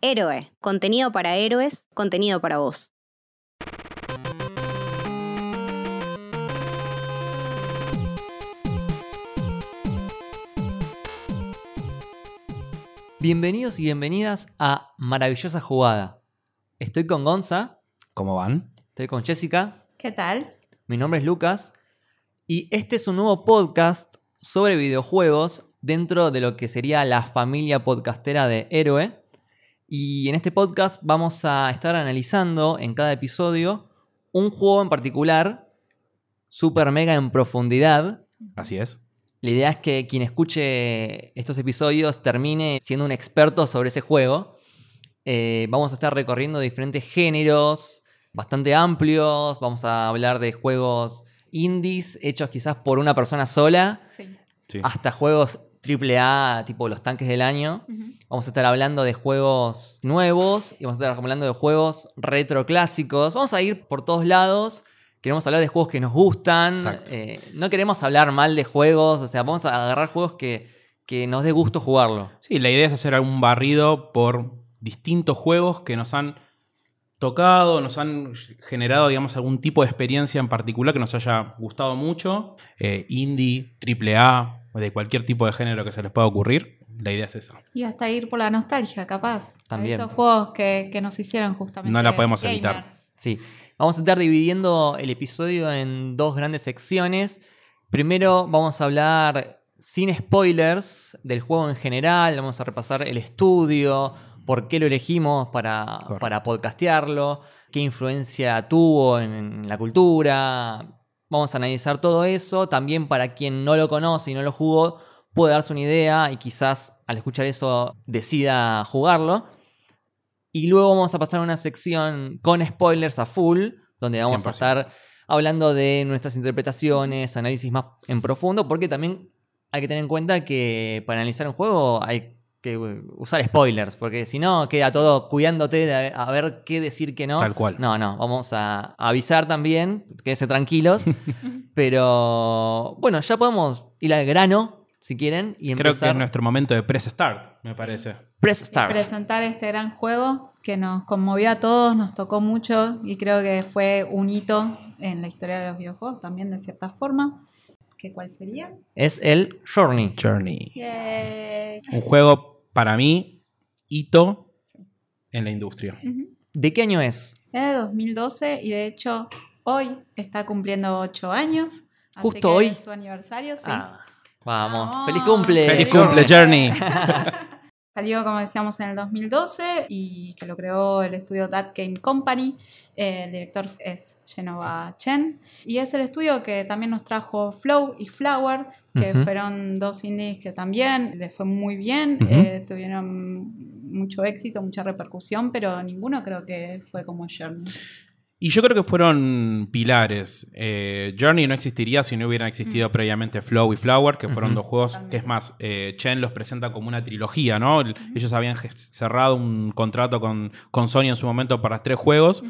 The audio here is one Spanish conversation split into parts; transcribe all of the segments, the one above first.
Héroe, contenido para héroes, contenido para vos. Bienvenidos y bienvenidas a Maravillosa Jugada. Estoy con Gonza, ¿Cómo van? estoy con Jessica, ¿Qué tal? mi nombre es Lucas y este es un nuevo podcast sobre videojuegos dentro de lo que sería la familia podcastera de Héroe. Y en este podcast vamos a estar analizando en cada episodio un juego en particular, super mega en profundidad, Así es. La idea es que quien escuche estos episodios termine siendo un experto sobre ese juego. Eh, vamos a estar recorriendo diferentes géneros bastante amplios. Vamos a hablar de juegos indies hechos quizás por una persona sola, Sí. Sí. hasta juegos AAA tipo los tanques del año. Vamos a estar hablando de juegos nuevos y vamos a estar hablando de juegos retro clásicos. Vamos a ir por todos lados. Queremos hablar de juegos que nos gustan. Eh, no queremos hablar mal de juegos. O sea, vamos a agarrar juegos que, que nos dé gusto jugarlo. Sí, la idea es hacer algún barrido por distintos juegos que nos han tocado, nos han generado, digamos, algún tipo de experiencia en particular que nos haya gustado mucho. Eh, indie, AAA, de cualquier tipo de género que se les pueda ocurrir. La idea es esa. Y hasta ir por la nostalgia, capaz. También. A esos juegos que, que nos hicieron justamente. No la podemos evitar. Sí. Vamos a estar dividiendo el episodio en dos grandes secciones. Primero vamos a hablar sin spoilers del juego en general. Vamos a repasar el estudio, por qué lo elegimos para, Correcto. para podcastearlo, qué influencia tuvo en, en la cultura. Vamos a analizar todo eso. También para quien no lo conoce y no lo jugó, puede darse una idea y quizás al escuchar eso decida jugarlo. Y luego vamos a pasar a una sección con spoilers a full, donde vamos a 100%. estar hablando de nuestras interpretaciones, análisis más en profundo, porque también hay que tener en cuenta que para analizar un juego hay que usar spoilers, porque si no queda todo cuidándote de a ver qué decir que no. Tal cual. No, no, vamos a avisar también, quédense tranquilos. pero bueno, ya podemos ir al grano, si quieren, y Creo que empezar. es nuestro momento de press start, me parece. Press start. Presentar este gran juego que nos conmovió a todos, nos tocó mucho y creo que fue un hito en la historia de los videojuegos también de cierta forma. ¿Qué cuál sería? Es el Journey. Journey. Yay. Un juego, para mí, hito en la industria. ¿De qué año es? Es de 2012 y de hecho hoy está cumpliendo 8 años. así ¿Justo que hoy? es su aniversario, sí. Ah, vamos. Vamos. ¡Feliz cumple! ¡Feliz Journey. cumple, Journey! Salió, como decíamos, en el 2012 y que lo creó el estudio That Game Company. Eh, el director es Genova Chen. Y es el estudio que también nos trajo Flow y Flower, que Ujú. fueron dos indies que también les fue muy bien. Ujú. eh, tuvieron mucho éxito, mucha repercusión, pero ninguno creo que fue como Journey. Y yo creo que fueron pilares. Eh, Journey no existiría si no hubieran existido previamente Flow y Flower, que fueron dos juegos es más, eh, Chen los presenta como una trilogía, ¿no? El- Ellos habían cerrado un contrato con, con Sony en su momento para tres juegos,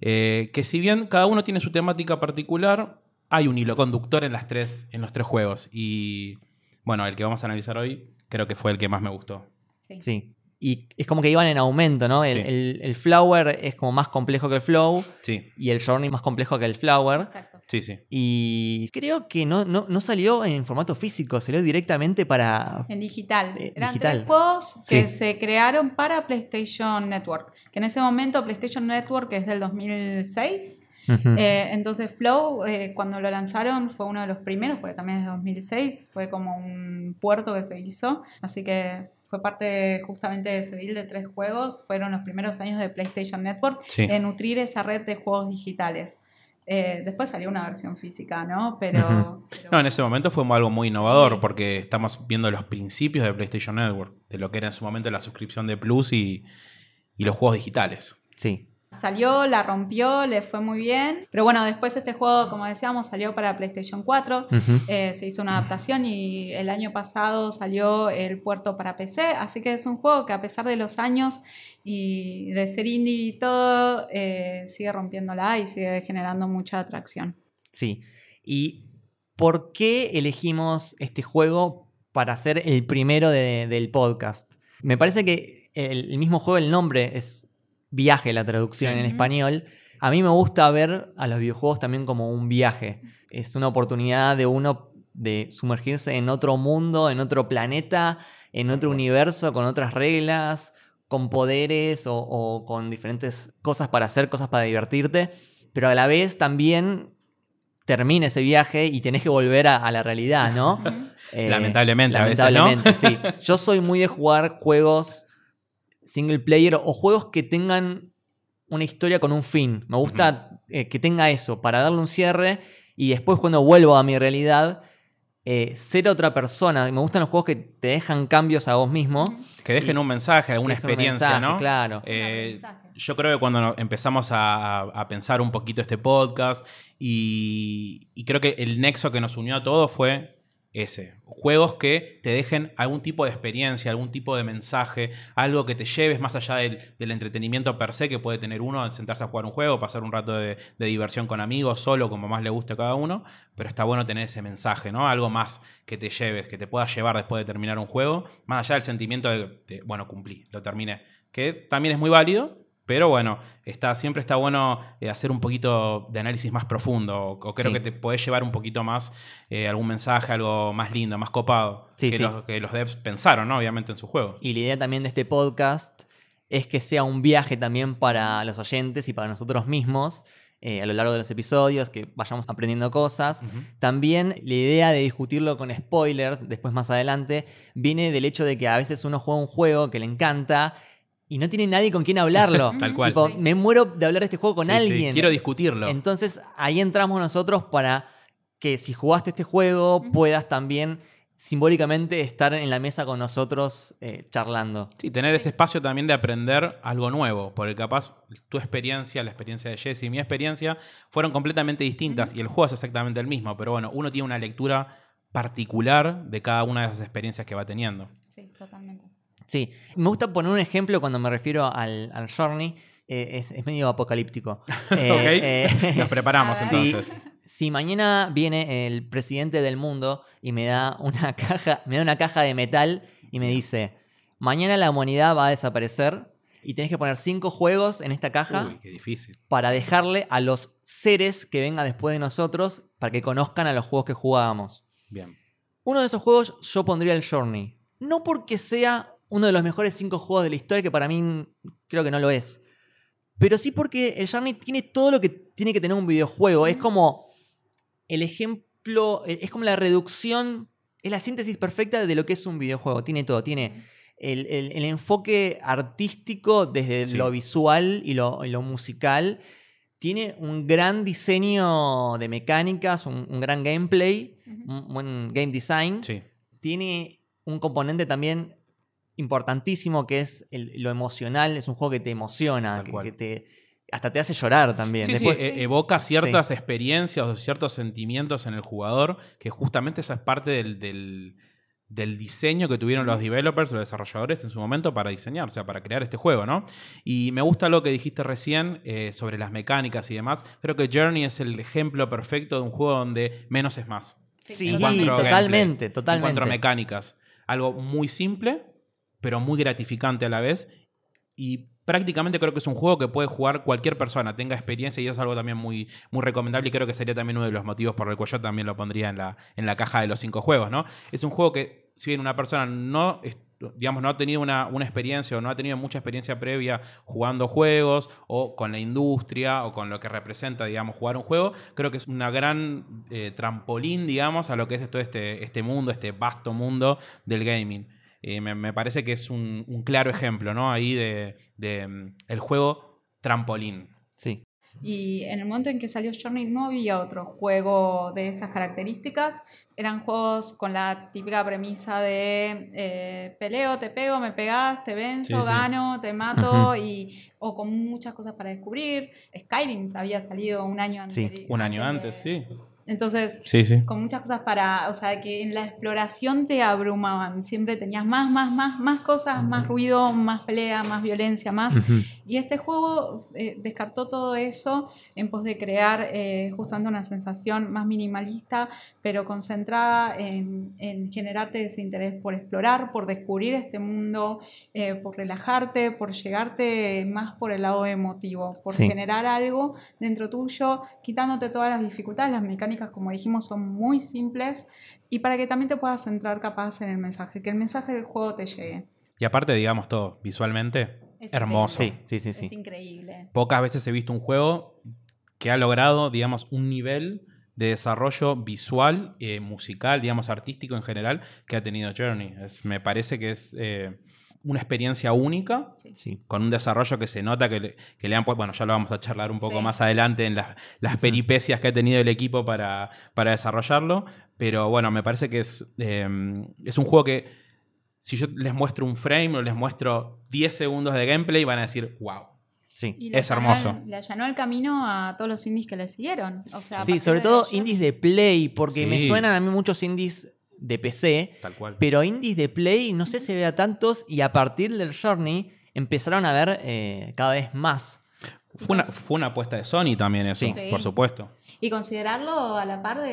eh, que si bien cada uno tiene su temática particular, hay un hilo conductor en, las tres, en los tres juegos. Y bueno, el que vamos a analizar hoy creo que fue el que más me gustó. Sí. Sí. Y es como que iban en aumento, ¿no? El, Sí. el- el Flower es como más complejo que el Flow Sí, y el Journey más complejo que el Flower. Exacto. sí, sí. Y creo que no, no, no salió en formato físico, salió directamente para... En digital. Eh, Eran digital. tres juegos que Sí. se crearon para PlayStation Network. Que en ese momento PlayStation Network es del 2006. Ujú. Eh, entonces Flow, eh, cuando lo lanzaron, fue uno de los primeros, porque también es de 2006. Fue como un puerto que se hizo. Así que fue parte justamente de ese deal de tres juegos. Fueron los primeros años de PlayStation Network Sí. en nutrir esa red de juegos digitales. Eh, después salió una versión física, ¿no? Pero, No, en ese momento fue algo muy innovador Sí. porque estamos viendo los principios de PlayStation Network, de lo que era en su momento la suscripción de Plus y, y los juegos digitales. Sí. Salió, la rompió, le fue muy bien. Pero bueno, después este juego, como decíamos, salió para PlayStation 4. Ujú. Eh, se hizo una adaptación y el año pasado salió el puerto para PC. Así que es un juego que a pesar de los años y de ser indie y todo, eh, sigue rompiéndola y sigue generando mucha atracción. Sí. ¿Y por qué elegimos este juego para ser el primero de- del podcast? Me parece que el, el mismo juego, el nombre es viaje, la traducción Sí. en español. A mí me gusta ver a los videojuegos también como un viaje. Es una oportunidad de uno de sumergirse en otro mundo, en otro planeta, en otro universo, con otras reglas, con poderes o, o con diferentes cosas para hacer, cosas para divertirte. Pero a la vez también termina ese viaje y tenés que volver a, a la realidad, ¿no? Ujú. Eh, Lamentablemente, a veces, ¿no? lamentablemente, sí. Yo soy muy de jugar juegos single player o juegos que tengan una historia con un fin. Me gusta eh, que tenga eso para darle un cierre y después cuando vuelvo a mi realidad eh, ser otra persona. Me gustan los juegos que te dejan cambios a vos mismo. Que dejen Y- un mensaje, alguna experiencia, mensaje, ¿no? Claro. Eh, yo creo que cuando empezamos a, a- a pensar un poquito este podcast y, y creo que el nexo que nos unió a todos fue ese. Juegos que te dejen algún tipo de experiencia, algún tipo de mensaje, algo que te lleves más allá del, del entretenimiento per se que puede tener uno al sentarse a jugar un juego, pasar un rato de, diversión con amigos, solo, como más le guste a cada uno. Pero está bueno tener ese mensaje, ¿no? Algo más que te lleves, que te puedas llevar después de terminar un juego, más allá del sentimiento de, de, bueno, cumplí, lo terminé. Que también es muy válido, pero bueno, está, siempre está bueno eh, hacer un poquito de análisis más profundo. O, o creo Sí. que te podés llevar un poquito más eh, algún mensaje, algo más lindo, más copado. Sí, que, sí. Los, que los devs pensaron, ¿no? Obviamente, en su juego. Y la idea también de este podcast es que sea un viaje también para los oyentes y para nosotros mismos eh, a lo largo de los episodios, que vayamos aprendiendo cosas. También la idea de discutirlo con spoilers, después más adelante, viene del hecho de que a veces uno juega un juego que le encanta y no tiene nadie con quien hablarlo. Tal cual. Tipo, me muero de hablar de este juego con Sí, sí, alguien. Quiero discutirlo. Entonces ahí entramos nosotros para que si jugaste este juego puedas también simbólicamente estar en la mesa con nosotros eh, charlando. Sí, tener ese espacio también de aprender algo nuevo, porque capaz tu experiencia, la experiencia de Jesse y mi experiencia fueron completamente distintas y el juego es exactamente el mismo, pero bueno, uno tiene una lectura particular de cada una de esas experiencias que va teniendo. Sí, totalmente. Sí, me gusta poner un ejemplo cuando me refiero al, al Journey. eh, es, es medio apocalíptico. Eh, Ok. eh, Nos preparamos entonces. si mañana viene el presidente del mundo y me da una caja, me da una caja de metal y me dice, mañana la humanidad va a desaparecer y tenés que poner cinco juegos en esta caja Uy, qué difícil. para dejarle a los seres que vengan después de nosotros para que conozcan a los juegos que jugábamos. Bien. Uno de esos juegos yo pondría el Journey. No porque sea uno de los mejores cinco juegos de la historia, que para mí creo que no lo es. Pero sí porque el Journey tiene todo lo que tiene que tener un videojuego. Es como el ejemplo, e, es como la reducción, es la síntesis perfecta de lo que es un videojuego. Tiene todo, tiene el, el- el enfoque artístico desde Sí. lo visual y lo, y lo musical. Tiene un gran diseño de mecánicas, un, un gran gameplay, un buen game design. Sí. Tiene un componente también importantísimo que es el- lo emocional. Es un juego que te emociona, Tal que, cual. que te hasta te hace llorar también. Sí, Después- sí, e- evoca ciertas experiencias o ciertos sentimientos en el jugador, que justamente esa es parte del, del- del diseño que tuvieron los developers, los desarrolladores en su momento para diseñar, o sea, para crear este juego, ¿no? Y me gusta lo que dijiste recién eh, sobre las mecánicas y demás. Creo que Journey es el ejemplo perfecto de un juego donde menos es más. Sí, a totalmente, En totalmente. cuanto a mecánicas. Algo muy simple, pero muy gratificante a la vez. Y prácticamente creo que es un juego que puede jugar cualquier persona, tenga experiencia y es algo también muy, muy recomendable y creo que sería también uno de los motivos por el cual yo también lo pondría en la, en la caja de los cinco juegos, ¿no? Es un juego que, si bien una persona no, digamos, no ha tenido una, una experiencia o no ha tenido mucha experiencia previa jugando juegos o con la industria o con lo que representa, digamos, jugar un juego, creo que es una gran eh, trampolín, digamos, a lo que es todo este, este mundo, este vasto mundo del gaming. Eh, me, me parece que es un, un claro ejemplo, ¿no? Ahí de, de, mm, el juego trampolín. Sí. Y en el momento en que salió Journey no había otro juego de esas características. Eran juegos con la típica premisa de eh, peleo, te pego, me pegas, te venzo, Sí, sí. gano, te mato, y, o con muchas cosas para descubrir. Skyrim había salido un año Sí, antes. Un año antes, sí. Entonces, Sí, sí. con muchas cosas para, o sea, que en la exploración te abrumaban, siempre tenías más, más, más, más cosas, más ruido, más pelea, más violencia, más. Ujú. Y este juego eh, descartó todo eso en pos de crear eh, justamente una sensación más minimalista, pero concentrada en, en generarte ese interés por explorar, por descubrir este mundo, eh, por relajarte, por llegarte más por el lado emotivo, por Sí. generar algo dentro tuyo, quitándote todas las dificultades. Las mecánicas, como dijimos, son muy simples y para que también te puedas centrar capaz en el mensaje, que el mensaje del juego te llegue. Y aparte, digamos todo, visualmente, Es hermoso. Sí, sí, sí, sí. Es increíble. Pocas veces he visto un juego que ha logrado, digamos, un nivel de desarrollo visual, eh, musical, digamos, artístico en general, que ha tenido Journey. Es- me parece que es eh, una experiencia única, Sí. con un desarrollo que se nota que le, que le han puesto, bueno, ya lo vamos a charlar un poco Sí. más adelante en las, las peripecias que ha tenido el equipo para, para desarrollarlo, pero bueno, me parece que es, eh, es un juego que si yo les muestro un frame o les muestro 10 segundos de gameplay, van a decir, wow. Sí. Y Es hermoso. le allanó el camino a todos los indies que le siguieron. O sea, Sí, sobre todo ayer- indies de Play, porque me suenan a mí muchos indies de PC, Tal cual. pero indies de Play no sé si vea tantos y a partir del Journey empezaron a ver eh, cada vez más. Fue una, fue una apuesta de Sony también eso, Sí. Por supuesto. Y considerarlo a la par de,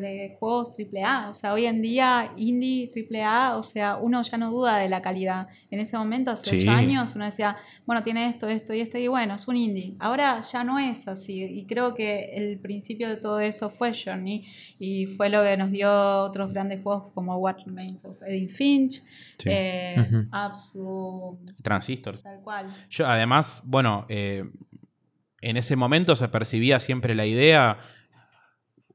de juegos AAA. O sea, hoy en día, indie AAA, o sea, uno ya no duda de la calidad. En ese momento, hace Sí. ocho años, uno decía, bueno, tiene esto, esto y esto, y bueno, es un indie. Ahora ya no es así. Y creo que el principio de todo eso fue Journey. Y fue lo que nos dio otros grandes juegos como What Remains of Edith Finch, Sí. eh. Absu, Transistors. tal cual. Yo, además, bueno, eh, en ese momento se percibía siempre la idea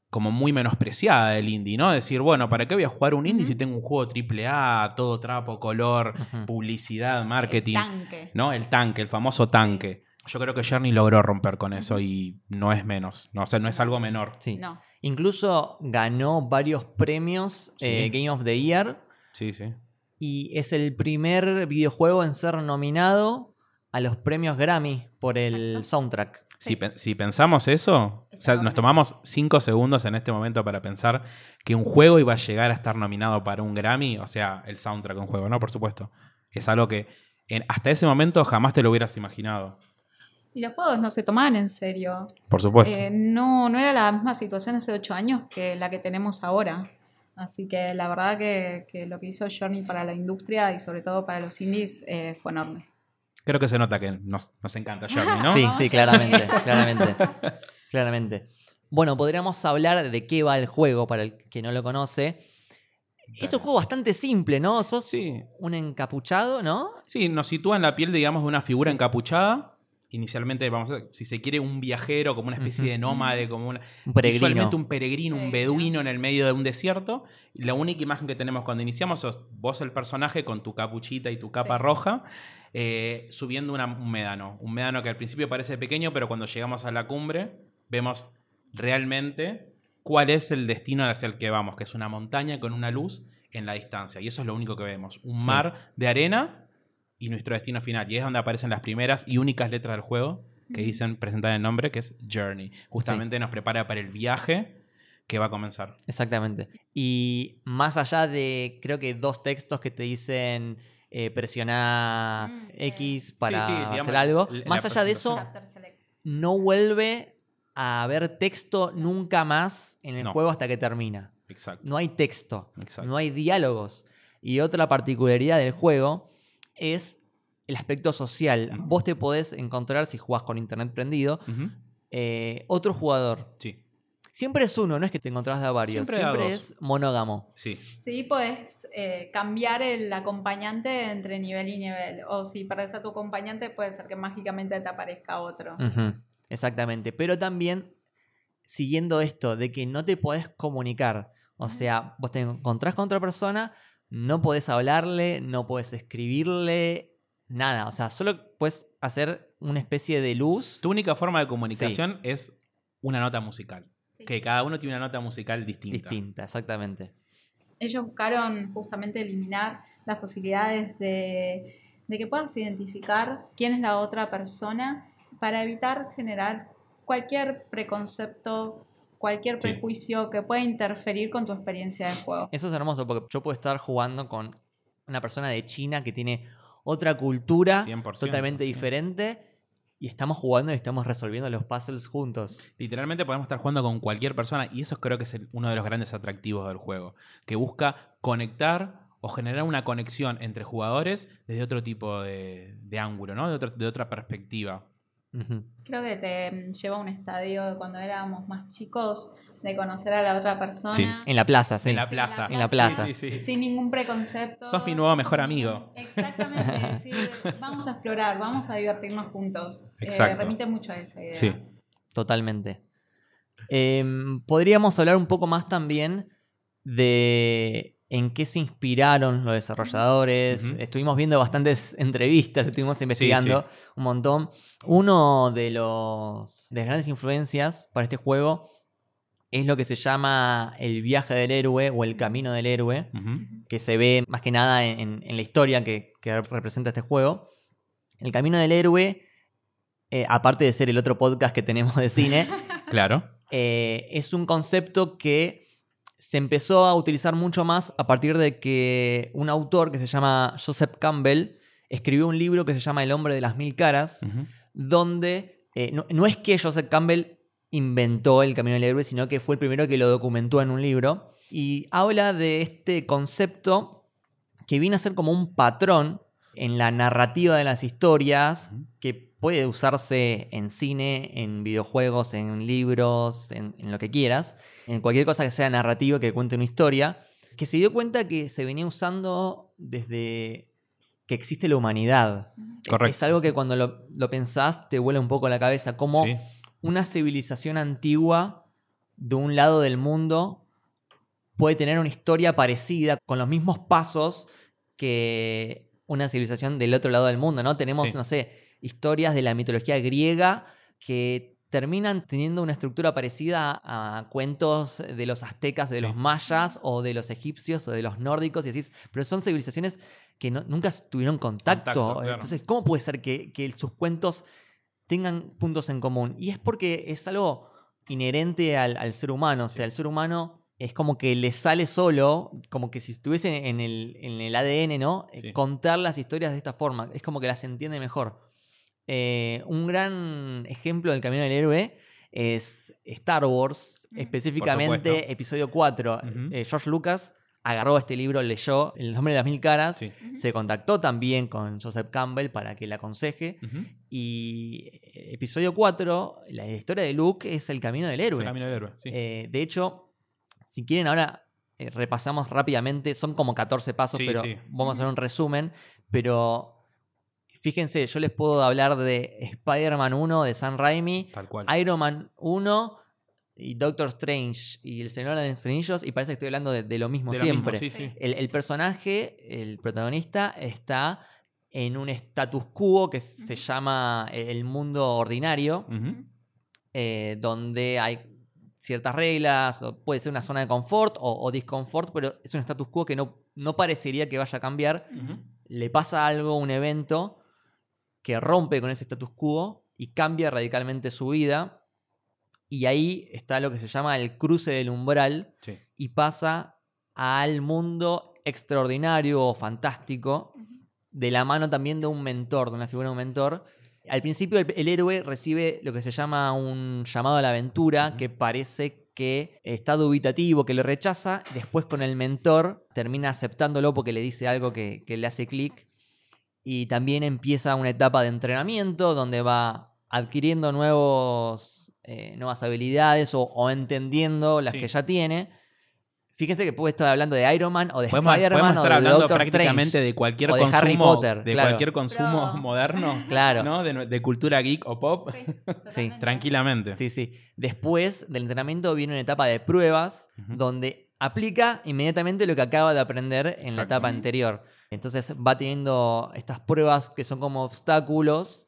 como muy menospreciada del indie, ¿no? Decir, bueno, ¿para qué voy a jugar un indie si tengo un juego AAA, todo trapo, color, publicidad, marketing? El tanque. ¿No? El tanque, el famoso tanque. Yo creo que Journey logró romper con eso y no es menos. No, o sea, no es algo menor. Sí. No. Incluso ganó varios premios Sí. eh, Game of the Year Sí, sí. y es el primer videojuego en ser nominado a los premios Grammy por el Exacto. soundtrack. Si, Sí. pe- si pensamos eso, Es o sea, nos tomamos cinco segundos en este momento para pensar que un juego iba a llegar a estar nominado para un Grammy, o sea, el soundtrack de un juego, ¿no? Por supuesto. Es algo que en- hasta ese momento jamás te lo hubieras imaginado. Y los juegos no se tomaban en serio. Por supuesto. Eh, no, no era la misma situación hace ocho años que la que tenemos ahora. Así que la verdad que, que lo que hizo Journey para la industria y sobre todo para los indies eh, fue enorme. Creo que se nota que nos, nos encanta Journey, ¿no? Sí, ¿no? sí, claramente, claramente. Claramente. Bueno, podríamos hablar de qué va el juego para el que no lo conoce. Es un juego bastante simple, ¿no? Sos Sí. un encapuchado, ¿no? Sí, nos sitúa en la piel, digamos, de una figura encapuchada. Inicialmente, vamos a si se quiere, un viajero, como una especie de nómade, como una, Un peregrino. Visualmente un peregrino, un beduino en el medio de un desierto. Y la única imagen que tenemos cuando iniciamos sos vos el personaje con tu capuchita y tu capa Sí. roja eh, subiendo una- un médano. Un médano que al principio parece pequeño, pero cuando llegamos a la cumbre vemos realmente cuál es el destino hacia el que vamos, que es una montaña con una luz en la distancia. Y eso es lo único que vemos. Un Sí. mar de arena y nuestro destino final. Y es donde aparecen las primeras y únicas letras del juego que dicen, presentar el nombre, que es Journey. Justamente nos prepara para el viaje que va a comenzar. Exactamente. Y más allá de, creo que dos textos que te dicen eh, presiona Mm, X Sí, para sí, digamos, hacer algo, la- la más allá de eso, no vuelve a haber texto nunca más en el No. juego hasta que termina. Exacto. No hay texto, Exacto. no hay diálogos. Y otra particularidad del juego es el aspecto social. Vos te podés encontrar, si jugás con internet prendido, eh, otro jugador. Sí, Siempre es uno, no es que te encontrás de a varios. Siempre Siempre, a dos. es monógamo. sí. Sí, puedes eh, cambiar el acompañante entre nivel y nivel. O si perdés a tu acompañante, puede ser que mágicamente te aparezca otro. Exactamente. Pero también siguiendo esto de que no te podés comunicar. O sea, vos te encontrás con otra persona, no podés hablarle, no podés escribirle, nada. O sea, solo puedes hacer una especie de luz. Tu única forma de comunicación es una nota musical. Sí. Que cada uno tiene una nota musical distinta. distinta, exactamente. Ellos buscaron justamente eliminar las posibilidades de, de que puedas identificar quién es la otra persona para evitar generar cualquier preconcepto cualquier Sí. prejuicio que pueda interferir con tu experiencia de juego. Eso es hermoso porque yo puedo estar jugando con una persona de China que tiene otra cultura 100%, totalmente diferente y estamos jugando y estamos resolviendo los puzzles juntos. Literalmente podemos estar jugando con cualquier persona y eso creo que es el- uno de los grandes atractivos del juego, que busca conectar o generar una conexión entre jugadores desde otro tipo de, de ángulo, ¿no? De, otro- de otra perspectiva. Creo que te mm, lleva a un estadio de cuando éramos más chicos, de conocer a la otra persona. Sí, En la plaza, sí. En la plaza. En la plaza. Sí, sí, sí. Sin ningún preconcepto. Sos mi nuevo mejor amigo. Exactamente. decir, vamos a explorar, vamos a divertirnos juntos. Eh, Exacto. remite mucho a esa idea. Sí. Totalmente. Em, podríamos hablar un poco más también de en qué se inspiraron los desarrolladores. Estuvimos viendo bastantes entrevistas, estuvimos investigando un montón. Uno de los de las grandes influencias para este juego es lo que se llama el viaje del héroe o el camino del héroe, que se ve más que nada en, en la historia que, que representa este juego. El camino del héroe, eh, aparte de ser el otro podcast que tenemos de cine, Claro. eh, es un concepto que se empezó a utilizar mucho más a partir de que un autor que se llama Joseph Campbell escribió un libro que se llama El hombre de las mil caras, donde eh, no, no es que Joseph Campbell inventó el camino del héroe, sino que fue el primero que lo documentó en un libro. Y habla de este concepto que viene a ser como un patrón en la narrativa de las historias que puede usarse en cine, en videojuegos, en libros, en, en lo que quieras, en cualquier cosa que sea narrativa, que cuente una historia, que se dio cuenta que se venía usando desde que existe la humanidad. Correcto. Es algo que cuando lo, lo pensás te vuela un poco la cabeza, como Sí. una civilización antigua de un lado del mundo puede tener una historia parecida, con los mismos pasos que una civilización del otro lado del mundo, ¿no? Tenemos, Sí. no sé, historias de la mitología griega que terminan teniendo una estructura parecida a cuentos de los aztecas, de Sí. los mayas o de los egipcios o de los nórdicos y decís, pero son civilizaciones que no- nunca tuvieron contacto. Contacto, claro. Entonces, ¿cómo puede ser que, que sus cuentos tengan puntos en común? Y es porque es algo inherente al, al ser humano. O sea, el ser humano es como que le sale solo, como que si estuviese en el, en el ADN, ¿no? Eh, Sí. Contar las historias de esta forma. Es como que las entiende mejor. Eh, un gran ejemplo del camino del héroe es Star Wars, específicamente episodio 4. Ujú. Eh, George Lucas agarró este libro, leyó El nombre de las mil caras, Sí. se contactó también con Joseph Campbell para que le aconseje. Y eh, episodio 4, la historia de Luke es el camino del Es héroe. el camino del héroe. Sí. Eh, de hecho, si quieren ahora eh, repasamos rápidamente, son como 14 pasos, Sí, pero sí. vamos a hacer un resumen. Pero fíjense, yo les puedo hablar de Spider-Man 1 de Sam Raimi, Tal cual. Iron Man 1 y Doctor Strange y El Señor de los Anillos, y parece que estoy hablando de, de lo mismo De lo mismo, siempre. sí, sí. El, el personaje, el protagonista, está en un status quo que se llama el mundo ordinario, eh, donde hay ciertas reglas, o puede ser una zona de confort o, o disconfort, pero es un status quo que no, no parecería que vaya a cambiar. Le pasa algo, un evento, que rompe con ese status quo y cambia radicalmente su vida. Y ahí está lo que se llama el cruce del umbral, Sí. y pasa al mundo extraordinario o fantástico, de la mano también de un mentor, de una figura de un mentor. Al principio el, el héroe recibe lo que se llama un llamado a la aventura, que parece que está dubitativo, que lo rechaza, después con el mentor termina aceptándolo porque le dice algo que, que le hace clic, y también empieza una etapa de entrenamiento donde va adquiriendo nuevos, eh, nuevas habilidades o, o entendiendo las Sí. que ya tiene. Fíjense que puede estar hablando de Iron Man o de Podemos, Spider-Man podemos o estar de hablando Doctor prácticamente Strange. de cualquier o de consumo, Harry Potter, de claro. cualquier consumo Pero- moderno, Claro. ¿no? De, de cultura geek o pop, Sí, tranquilamente. Sí, sí. Después del entrenamiento viene una etapa de pruebas donde aplica inmediatamente lo que acaba de aprender en la etapa anterior. Entonces va teniendo estas pruebas que son como obstáculos,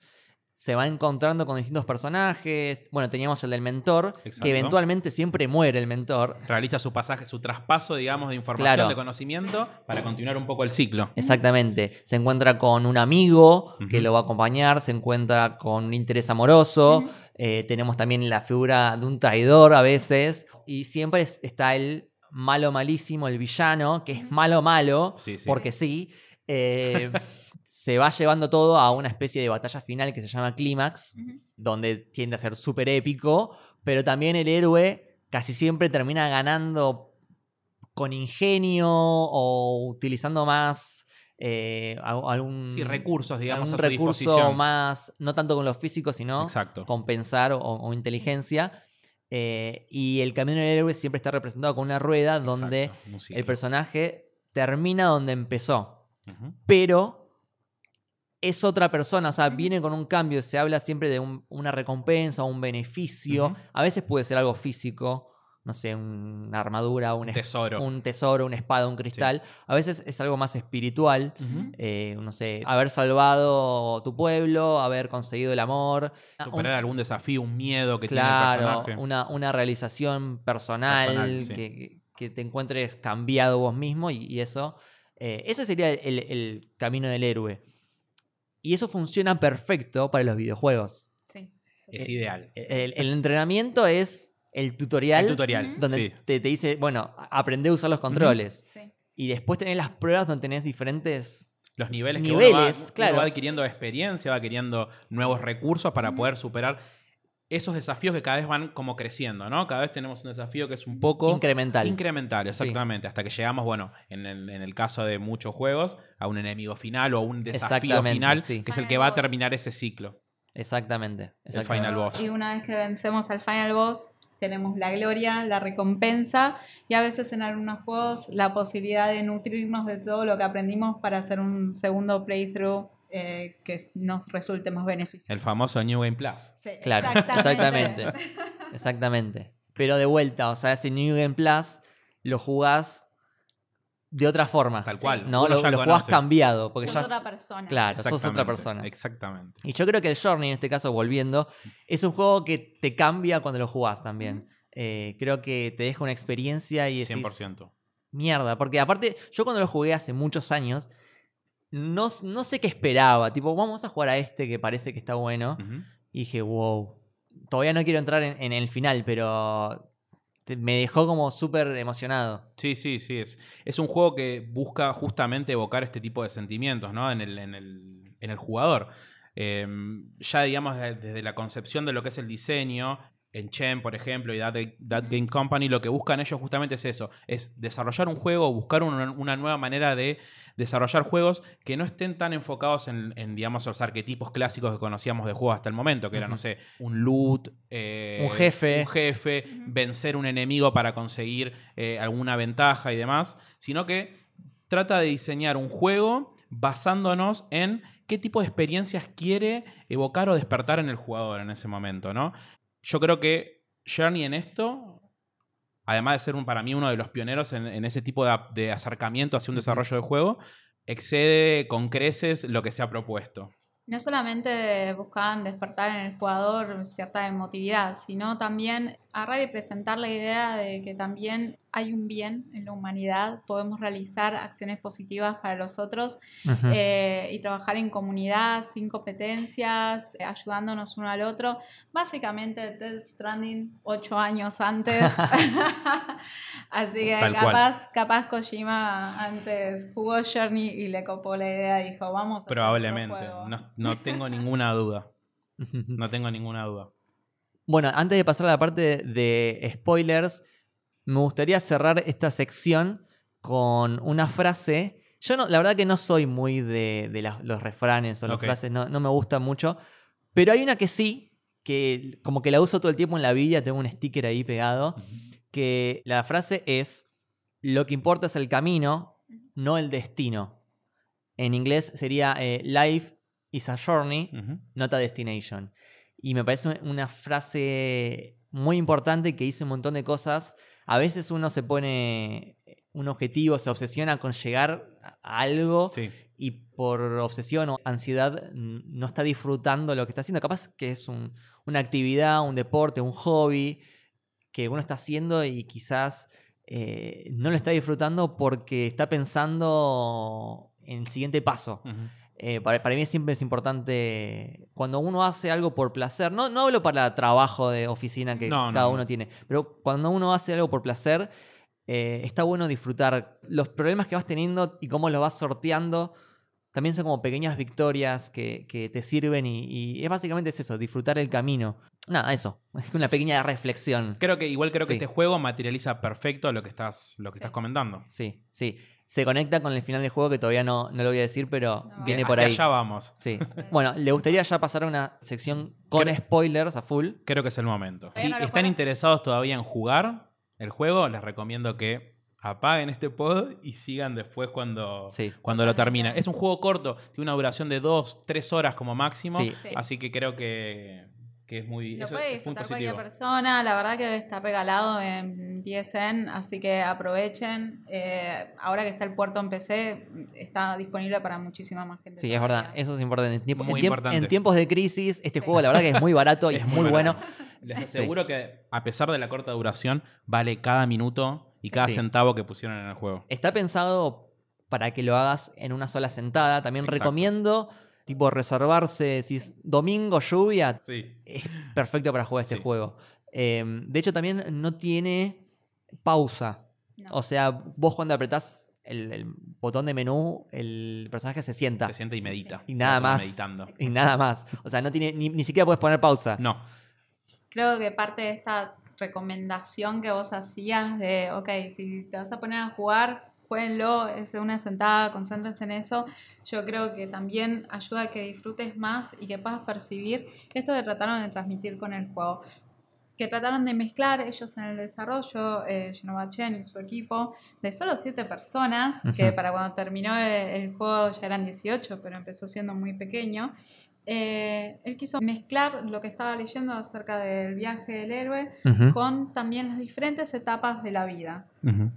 se va encontrando con distintos personajes. Bueno, teníamos el del mentor, Exacto. que eventualmente siempre muere el mentor. Realiza su pasaje, su traspaso, digamos, de información, Claro. de conocimiento, para continuar un poco el ciclo. Exactamente. Se encuentra con un amigo que lo va a acompañar, se encuentra con un interés amoroso. Eh, tenemos también la figura de un traidor a veces. Y siempre es- está el malo malísimo, el villano, que es malo malo, Sí, sí. porque sí. eh, se va llevando todo a una especie de batalla final que se llama Clímax, donde tiende a ser súper épico, pero también el héroe casi siempre termina ganando con ingenio o utilizando más eh, al- algún Sí, recursos, digamos, algún a su recurso disposición. más, no tanto con lo físico, sino Exacto. compensar o, o inteligencia. Eh, y el camino del héroe siempre está representado con una rueda donde Exacto, un ciclo. el personaje termina donde empezó. Pero es otra persona, o sea, viene con un cambio, se habla siempre de un- una recompensa, un beneficio, a veces puede ser algo físico, no sé, una armadura, un, Un es- tesoro. un tesoro, una espada, un cristal, a veces es algo más espiritual, eh, no sé, haber salvado tu pueblo, haber conseguido el amor, Superar un- algún desafío, un miedo que tiene el claro, personaje. una, una realización personal, Personal, sí. que, que te encuentres cambiado vos mismo y, y eso, eh, ese sería el, el camino del héroe. Y eso funciona perfecto para los videojuegos. Sí. Es ideal. El, el entrenamiento es el tutorial, El tutorial. donde sí. te, te dice, bueno, aprende a usar los controles. Sí. Y después tenés las pruebas donde tenés diferentes... Los niveles que Niveles, uno va, uno claro. va adquiriendo experiencia, va adquiriendo nuevos recursos para poder superar esos desafíos que cada vez van como creciendo, ¿no? Cada vez tenemos un desafío que es un poco Incremental. incremental, exactamente, hasta que llegamos, bueno, en el, en el caso de muchos juegos, a un enemigo final o a un desafío final, sí. que es el que va a terminar ese ciclo. Exactamente. El exactamente. final boss. Y una vez que vencemos al final boss, tenemos la gloria, la recompensa y a veces en algunos juegos la posibilidad de nutrirnos de todo lo que aprendimos para hacer un segundo playthrough eh, que nos resulte más beneficioso. El famoso New Game Plus. Sí, Claro, exactamente. Exactamente. Pero de vuelta, o sea, ese New Game Plus lo jugás de otra forma. Tal Sí. cual. No, lo, lo jugás cambiado. Porque Sos ya otra persona. Claro, sos otra persona. Exactamente. Y yo creo que el Journey, en este caso, volviendo, es un juego que te cambia cuando lo jugás también. Eh, creo que te deja una experiencia y decís, 100%. mierda. Porque aparte, yo cuando lo jugué hace muchos años, no, no sé qué esperaba. Tipo, vamos a jugar a este que parece que está bueno. Y dije, wow. Todavía no quiero entrar en, en el final, pero me dejó como súper emocionado. Sí, sí, sí. Es, es un juego que busca justamente evocar este tipo de sentimientos ¿no? en, el, en, el, en el jugador. Eh, ya, digamos, de- desde la concepción de lo que es el diseño, en Chen, por ejemplo, y That, That Game Company, lo que buscan ellos justamente es eso: es desarrollar un juego, buscar una, una nueva manera de desarrollar juegos que no estén tan enfocados en, en, digamos, los arquetipos clásicos que conocíamos de juegos hasta el momento, que era, no sé, un loot, eh, Un jefe. un jefe, vencer un enemigo para conseguir eh, alguna ventaja y demás, sino que trata de diseñar un juego basándonos en qué tipo de experiencias quiere evocar o despertar en el jugador en ese momento, ¿no? Yo creo que Journey en esto, además de ser un, para mí uno de los pioneros en, en ese tipo de, de acercamiento hacia un desarrollo de juego, excede con creces lo que se ha propuesto. No solamente buscaban despertar en el jugador cierta emotividad, sino también agarrar y presentar la idea de que también hay un bien en la humanidad, podemos realizar acciones positivas para los otros Ujú. eh, y trabajar en comunidad, sin competencias, eh, ayudándonos uno al otro. Básicamente, Death Stranding ocho años antes. Así que Tal cual. capaz, capaz Kojima antes jugó Journey y le copó la idea y dijo, vamos a hacer otro Probablemente. juego". No, no tengo ninguna duda. No tengo ninguna duda. Bueno, antes de pasar a la parte de spoilers, me gustaría cerrar esta sección con una frase. Yo no, la verdad que no soy muy de, de los refranes o las frases, no, no me gustan mucho. Pero hay una que sí, que como que la uso todo el tiempo en la vida, tengo un sticker ahí pegado, que la frase es, lo que importa es el camino, no el destino. En inglés sería eh, Life is a journey, Ujú. not a destination. Y me parece una frase muy importante que dice un montón de cosas. A veces uno se pone un objetivo, se obsesiona con llegar a algo Sí. y por obsesión o ansiedad no está disfrutando lo que está haciendo. Capaz que es un- una actividad, un deporte, un hobby que uno está haciendo y quizás eh, no lo está disfrutando porque está pensando en el siguiente paso. Eh, para, para mí siempre es importante cuando uno hace algo por placer, no, no hablo para trabajo de oficina que No, cada no. uno tiene, pero cuando uno hace algo por placer, eh, está bueno disfrutar los problemas que vas teniendo y cómo los vas sorteando. También son como pequeñas victorias que, que te sirven y, y es básicamente es eso, disfrutar el camino. Nada, eso, es una pequeña reflexión. Creo que igual creo que este juego materializa perfecto lo que estás, lo que Sí. estás comentando. Sí, sí. Se conecta con el final del juego que todavía no, no lo voy a decir, pero No. viene Hacia por ahí. allá vamos. Sí. Bueno, ¿le gustaría ya pasar a una sección con Creo- spoilers a full? Creo que es el momento. Si no están interesados todavía en jugar el juego, les recomiendo que apaguen este pod y sigan después cuando, Sí. cuando lo termina. Es un juego corto, tiene una duración de 2, 3 horas como máximo. Sí. Sí. Así que creo que, que es muy. Lo eso puede es muy disfrutar cualquier persona, la verdad que debe estar regalado en PSN, así que aprovechen. Eh, ahora que está el puerto en PC, está disponible para muchísima más gente. Sí, es verdad, eso es importante. En, tiempo- Muy en tiemp- importante. en tiempos de crisis, este Sí. juego la verdad que es muy barato y es, Es muy muy bueno. Les aseguro que a pesar de la corta duración, vale cada minuto y cada Sí. centavo que pusieron en el juego. Está pensado para que lo hagas en una sola sentada. También Exacto. recomiendo, tipo, reservarse, si es domingo, lluvia, Sí. es perfecto para jugar este Sí. juego. Eh, de hecho, también no tiene pausa. No. O sea, vos cuando apretás el, el botón de menú, el personaje se sienta. Se siente y medita. Y nada más. Meditando. Y nada más. O sea, no tiene, ni, ni siquiera puedes poner pausa. No. Creo que parte de esta recomendación que vos hacías de, ok, si te vas a poner a jugar, jueguenlo, es de una sentada, concéntrense en eso. Yo creo que también ayuda a que disfrutes más y que puedas percibir esto que trataron de transmitir con el juego. Que trataron de mezclar ellos en el desarrollo, eh, Genova Chen y su equipo, de solo siete personas, que para cuando terminó el, juego ya eran 18, pero empezó siendo muy pequeño. Eh, él quiso mezclar lo que estaba leyendo acerca del viaje del héroe con también las diferentes etapas de la vida, Ujú.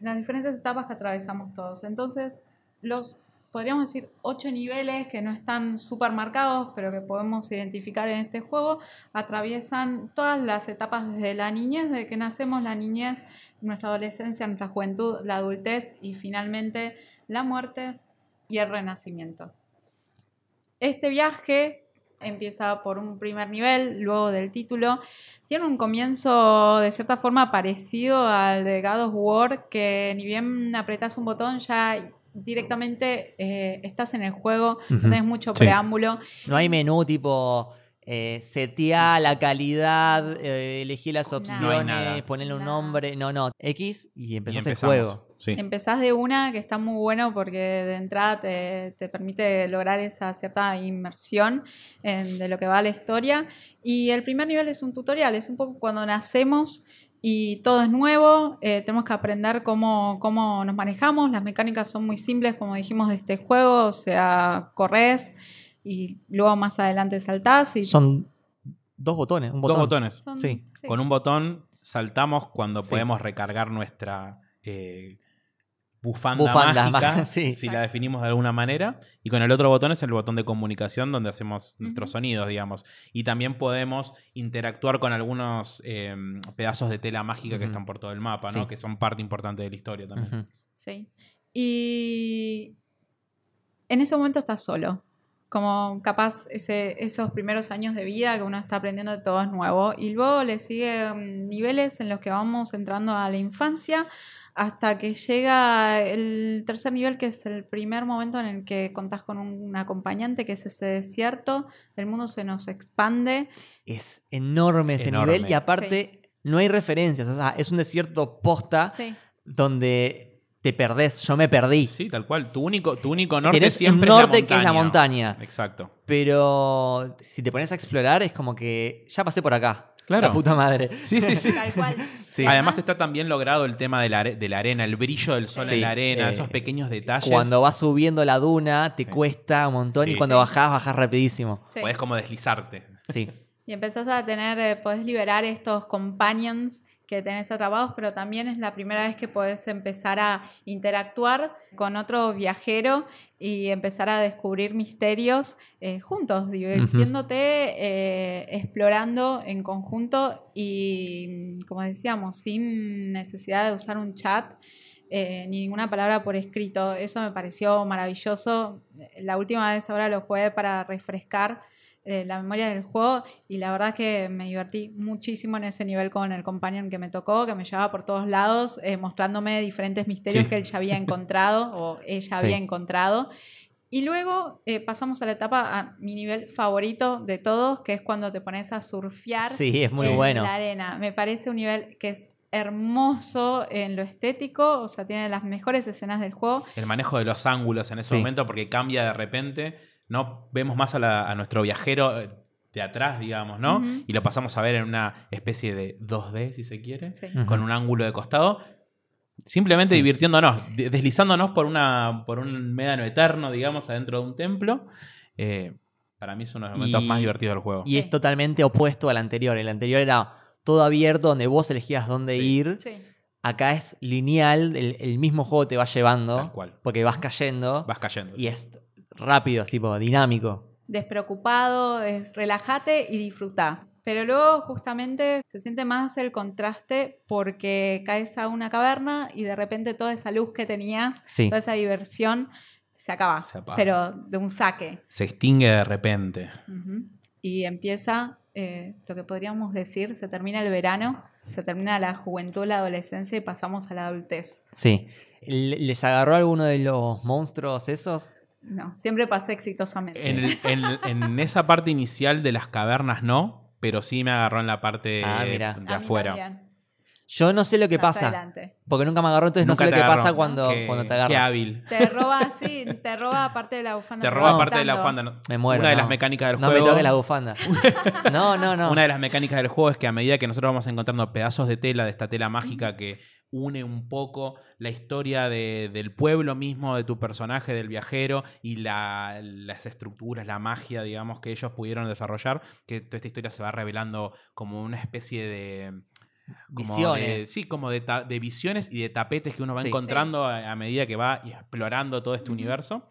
Las diferentes etapas que atravesamos todos. Entonces, los, podríamos decir, ocho niveles que no están súper marcados, pero que podemos identificar en este juego, atraviesan todas las etapas desde la niñez, desde que nacemos, la niñez, nuestra adolescencia, nuestra juventud, la adultez y finalmente la muerte y el renacimiento. Este viaje empieza por un primer nivel, luego del título. Tiene un comienzo de cierta forma parecido al de God of War, que ni bien apretás un botón ya directamente eh, estás en el juego, no tenés mucho Sí. preámbulo. No hay menú tipo eh, setear la calidad, eh, elegir las opciones, No ponerle un nombre. No, no. X y Y empezás el empezamos. juego. Sí. Empezás de una que está muy bueno porque de entrada te, te permite lograr esa cierta inmersión en- de lo que va la historia. Y el primer nivel es un tutorial, es un poco cuando nacemos y todo es nuevo, eh, tenemos que aprender cómo, cómo nos manejamos, las mecánicas son muy simples como dijimos de este juego, o sea, corres y luego más adelante saltás y Son dos botones. Un Dos botones. son- sí. Con un botón saltamos cuando Sí. podemos recargar nuestra eh, bufanda, Bufanda, mágica, sí. si la definimos de alguna manera. Y con el otro botón es el botón de comunicación donde hacemos nuestros sonidos, digamos. Y también podemos interactuar con algunos eh, pedazos de tela mágica que están por todo el mapa, ¿no? Sí. que son parte importante de la historia también. Sí. Y en ese momento estás solo. Como capaz ese, esos primeros años de vida que uno está aprendiendo de todo es nuevo. Y luego le sigue mm, niveles en los que vamos entrando a la infancia hasta que llega el tercer nivel, que es el primer momento en el que contás con un acompañante, que es ese desierto, el mundo se nos expande. Es enorme ese Enorme. nivel y aparte no hay referencias. O sea, es un desierto posta Sí. donde te perdés. Yo me perdí. Sí, tal cual. Tu único, tu único norte Tenés siempre un norte es la que es la montaña. Exacto. Pero si te pones a explorar es como que ya pasé por acá. Claro. La puta madre. Sí, sí, sí. Tal cual. Sí. Además está también logrado el tema de la, de la arena, el brillo del sol Sí, en la arena, eh, esos pequeños detalles. Cuando vas subiendo la duna te Sí. cuesta un montón Sí, y cuando sí. bajás, bajás rapidísimo. Sí. Podés como deslizarte. Sí. Y empezás a tener, eh, podés liberar estos companions que tenés atrapados, pero también es la primera vez que podés empezar a interactuar con otro viajero y empezar a descubrir misterios eh, juntos, divirtiéndote, eh, explorando en conjunto y, como decíamos, sin necesidad de usar un chat. eh, ni ninguna palabra por escrito. Eso me pareció maravilloso. La última vez ahora lo jugué para refrescar eh, la memoria del juego y la verdad que me divertí muchísimo en ese nivel con el companion que me tocó, que me llevaba por todos lados, eh, mostrándome diferentes misterios Sí. que él ya había encontrado o ella Sí. había encontrado. Y luego eh, pasamos a la etapa, a mi nivel favorito de todos, que es cuando te pones a surfear Sí, es muy en bueno. la arena. Me parece un nivel que es hermoso en lo estético, o sea, tiene las mejores escenas del juego. El manejo de los ángulos en ese Sí. momento, porque cambia de repente. No vemos más a, la- a nuestro viajero eh, de atrás, digamos, ¿no? Y lo pasamos a ver en una especie de 2D, si se quiere, Sí. Con un ángulo de costado. Simplemente Sí. divirtiéndonos, de- deslizándonos por, una, por un médano eterno, digamos, adentro de un templo. Eh, para mí es uno de los momentos Y- más divertidos del juego. Y es totalmente opuesto al anterior. El anterior era todo abierto donde vos elegías dónde Sí. ir. Sí. Acá es lineal, el, el mismo juego te va llevando. Tal cual. Porque vas cayendo. Vas cayendo. Y es rápido, tipo dinámico. despreocupado, es relájate y disfruta. Pero luego justamente se siente más el contraste porque caes a una caverna y de repente toda esa luz que tenías, Sí. toda esa diversión se acaba, Se apaga. pero de un saque. Se extingue de repente. Y empieza eh, lo que podríamos decir, se termina el verano, se termina la juventud, la adolescencia y pasamos a la adultez. Sí. ¿Le- ¿Les agarró alguno de los monstruos esos? No, siempre pasé exitosamente. En, el- en- en esa parte inicial de las cavernas no, pero sí me agarró en la parte Ah, mira. de afuera. Yo no sé lo que Más pasa. adelante. Porque nunca me agarró, entonces Nunca no sé lo que agarró. pasa cuando, Qué- cuando te Qué agarra. hábil. Te roba, sí, te roba parte de la bufanda. Te roba parte de la bufanda. ¿no? Me muero. Una de no. las mecánicas del No juego. me toques la bufanda. no, no, no. Una de las mecánicas del juego es que a medida que nosotros vamos encontrando pedazos de tela, de esta tela mágica que une un poco la historia de- del pueblo mismo, de tu personaje, del viajero, y la- las estructuras, la magia, digamos, que ellos pudieron desarrollar, que toda esta historia se va revelando como una especie de... como Visiones. de- sí, como de, ta- de visiones y de tapetes que uno va Sí. encontrando a, a medida que va explorando todo este universo.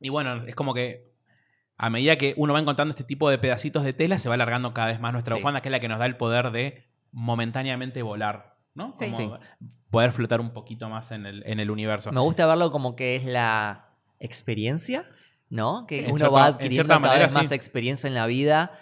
Y bueno, es como que a medida que uno va encontrando este tipo de pedacitos de tela, se va alargando cada vez más nuestra Sí. bufanda, que es la que nos da el poder de momentáneamente volar, ¿no? Sí. Como Poder flotar un poquito más en el, en el universo. Me gusta verlo como que es la experiencia, ¿no? Que Sí. Uno cierta- va en adquiriendo cada manera, vez más sí. experiencia en la vida.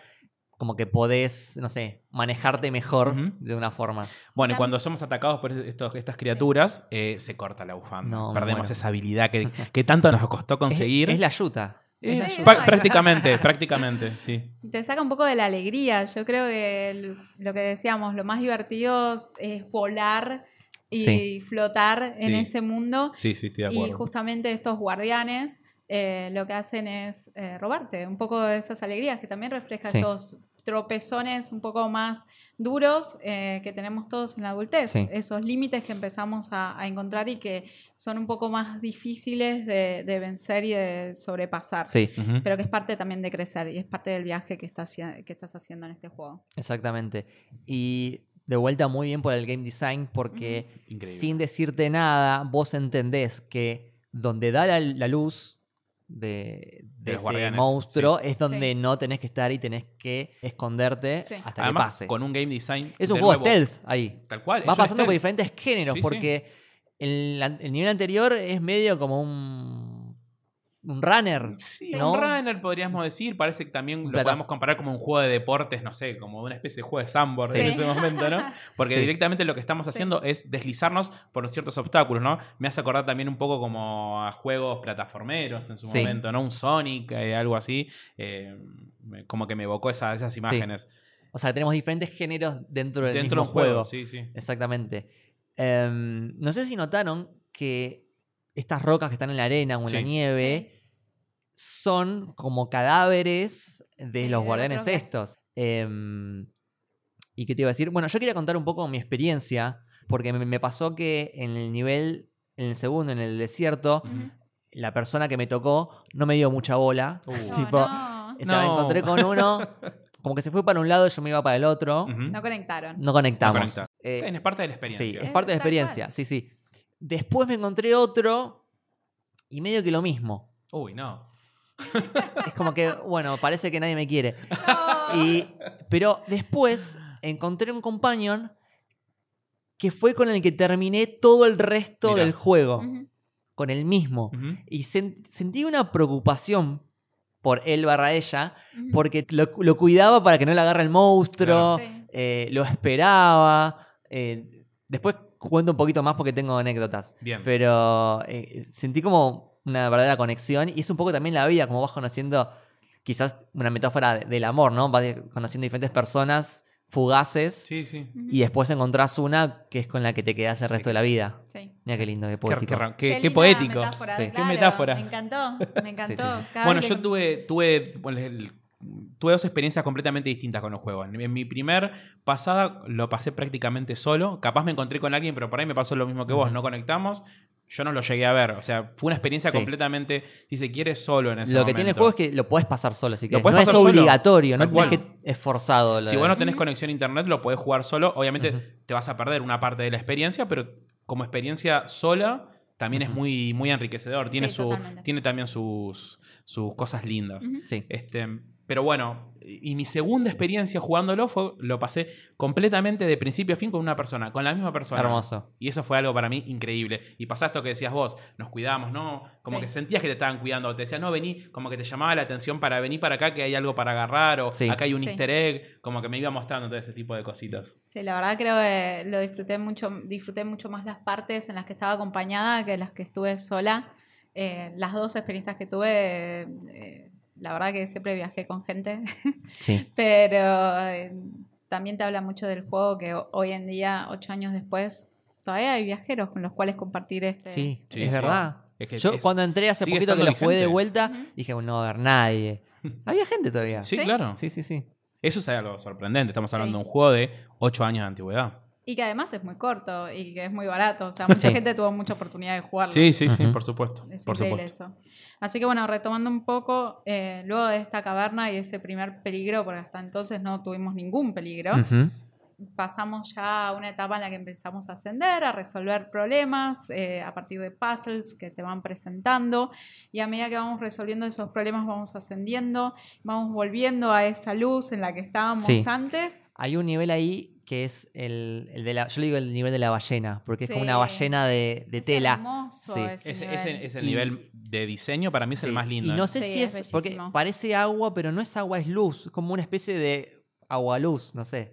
Como que podés, no sé, manejarte mejor de una forma. Bueno, y cuando somos atacados por estos, estas criaturas, eh, se corta la bufanda. No, Perdemos esa habilidad que, que tanto nos costó conseguir. Es, es la yuta. Eh, Sí, no, prácticamente, prácticamente, sí. Te saca un poco de la alegría. Yo creo que el- lo que decíamos, lo más divertido es volar y Sí. flotar en Sí. ese mundo. Sí, sí, estoy de Y acuerdo. justamente estos guardianes eh, lo que hacen es eh, robarte un poco de esas alegrías, que también refleja Sí. esos tropezones un poco más duros eh, que tenemos todos en la adultez. Sí. Esos límites que empezamos a, a encontrar y que son un poco más difíciles de, de vencer y de sobrepasar. Sí. Pero que es parte también de crecer y es parte del viaje que, estás haci- que estás haciendo en este juego. exactamente. Y de vuelta muy bien por el game design porque sin decirte nada, vos entendés que donde da la, la luz de, de De los ese monstruo es donde Sí. no tenés que estar y tenés que esconderte Sí. hasta Además, que pase. con un game design. Es un de juego nuevo, stealth ahí. Tal cual. es Vas pasando por diferentes géneros Sí, sí. porque el nivel anterior es medio como un, un runner. Sí, ¿no? un runner podríamos decir. Parece que también lo Plata- podemos comparar como un juego de deportes, no sé, como una especie de juego de sandboard Sí. en ese momento, ¿no? Porque Sí. directamente lo que estamos Sí. haciendo es deslizarnos por ciertos obstáculos, ¿no? Me hace acordar también un poco como a juegos plataformeros en su Sí. momento, ¿no? Un Sonic, eh, algo así. Eh, como que me evocó esa- esas imágenes. O sea, tenemos diferentes géneros dentro del Dentro de un juego, juego. sí, sí. Exactamente. Em, no sé si notaron que estas rocas que están en la arena o en la Sí. nieve son como cadáveres de los de guardianes estos. Em, ¿Y qué te iba a decir? Bueno, yo quería contar un poco mi experiencia, porque me, me pasó que en el nivel, en el segundo, en el desierto, la persona que me tocó no me dio mucha bola. Uh. No, tipo, no, o sea, me encontré con uno, como que se fue para un lado y yo me iba para el otro. No conectaron. No conectamos. No conecta. Eh, Es parte de la experiencia. Sí, es parte de la cual. experiencia, sí, sí. Después me encontré otro y medio que lo mismo. Uy, no. Es como que, bueno, parece que nadie me quiere. No. Y, pero después encontré un companion que fue con el que terminé todo el resto Mirá. del juego. Con el mismo. Y sen- sentí una preocupación por él barra ella, porque lo, lo cuidaba para que no le agarre el monstruo, Claro. Sí. eh, lo esperaba. eh, después cuento un poquito más porque tengo anécdotas. Bien. Pero eh, sentí como una verdadera conexión y es un poco también la vida, como vas conociendo quizás una metáfora de- del amor, ¿no? Vas conociendo diferentes personas fugaces Sí, sí. Y después encontrás una que es con la que te quedas el resto de la vida. Sí. Mira qué lindo, qué poético. qué qué- poético. metáfora, Sí. Qué metáfora. Me encantó, me encantó. Sí, sí. Cada Bueno, yo que- tuve, tuve, bueno, el- tuve dos experiencias completamente distintas con los juegos. En, mi primer pasada lo pasé prácticamente solo. Capaz me encontré con alguien, pero por ahí me pasó lo mismo que vos. No conectamos. Yo no lo llegué a ver. O sea, fue una experiencia Sí. completamente, si se quiere, solo en ese Lo que tiene el juego es que lo puedes pasar solo, así que Lo no podés es pasar solo, obligatorio, no cual. que es forzado. lo Si de- vos no tenés conexión a internet, lo podés jugar solo. Obviamente te vas a perder una parte de la experiencia, pero como experiencia sola también es muy, muy enriquecedor. Tiene, Sí, su, totalmente. tiene también sus, sus cosas lindas. Sí. Este, pero bueno, y mi segunda experiencia jugándolo fue, lo pasé completamente de principio a fin con una persona, con la misma persona. Hermoso. Y eso fue algo para mí increíble. Y pasó esto que decías vos, nos cuidamos, ¿no? Como Sí. que sentías que te estaban cuidando, te decían, no, vení, como que te llamaba la atención para venir para acá, que hay algo para agarrar, o Sí. acá hay un Sí. easter egg, como que me iba mostrando todo ese tipo de cositas. Sí, la verdad creo que lo disfruté mucho, disfruté mucho más las partes en las que estaba acompañada que las que estuve sola. Eh, las dos experiencias que tuve, eh, la verdad que siempre viajé con gente, Sí. pero eh, también te habla mucho del juego que ho- hoy en día, ocho años después, todavía hay viajeros con los cuales compartir este. Sí, Sí, es sí. verdad. Es que Yo es- cuando entré hace poquito que lo jugué de vuelta, dije, no va a haber nadie. Había gente todavía. Sí, ¿Sí? claro. Sí, sí, sí. Eso es algo sorprendente. Estamos hablando Sí. de un juego de 8 años de antigüedad. Y que además es muy corto y que es muy barato. O sea, mucha Sí. gente tuvo mucha oportunidad de jugarlo. Sí, sí, sí, por supuesto. Es por supuesto. eso. Así que bueno, retomando un poco, eh, luego de esta caverna y ese primer peligro, porque hasta entonces no tuvimos ningún peligro, pasamos ya a una etapa en la que empezamos a ascender, a resolver problemas eh, a partir de puzzles que te van presentando y a medida que vamos resolviendo esos problemas vamos ascendiendo, vamos volviendo a esa luz en la que estábamos Sí. antes. Hay un nivel ahí que es el, el de la. Yo le digo el nivel de la ballena, porque es como una ballena de, de Es tela. hermoso Sí. ese Ese, nivel. ese- ese Y- nivel de diseño para mí es el más lindo. Y no sé Sí, si es es. porque parece agua, pero no es agua, es luz. Es como una especie de agua-luz, no sé.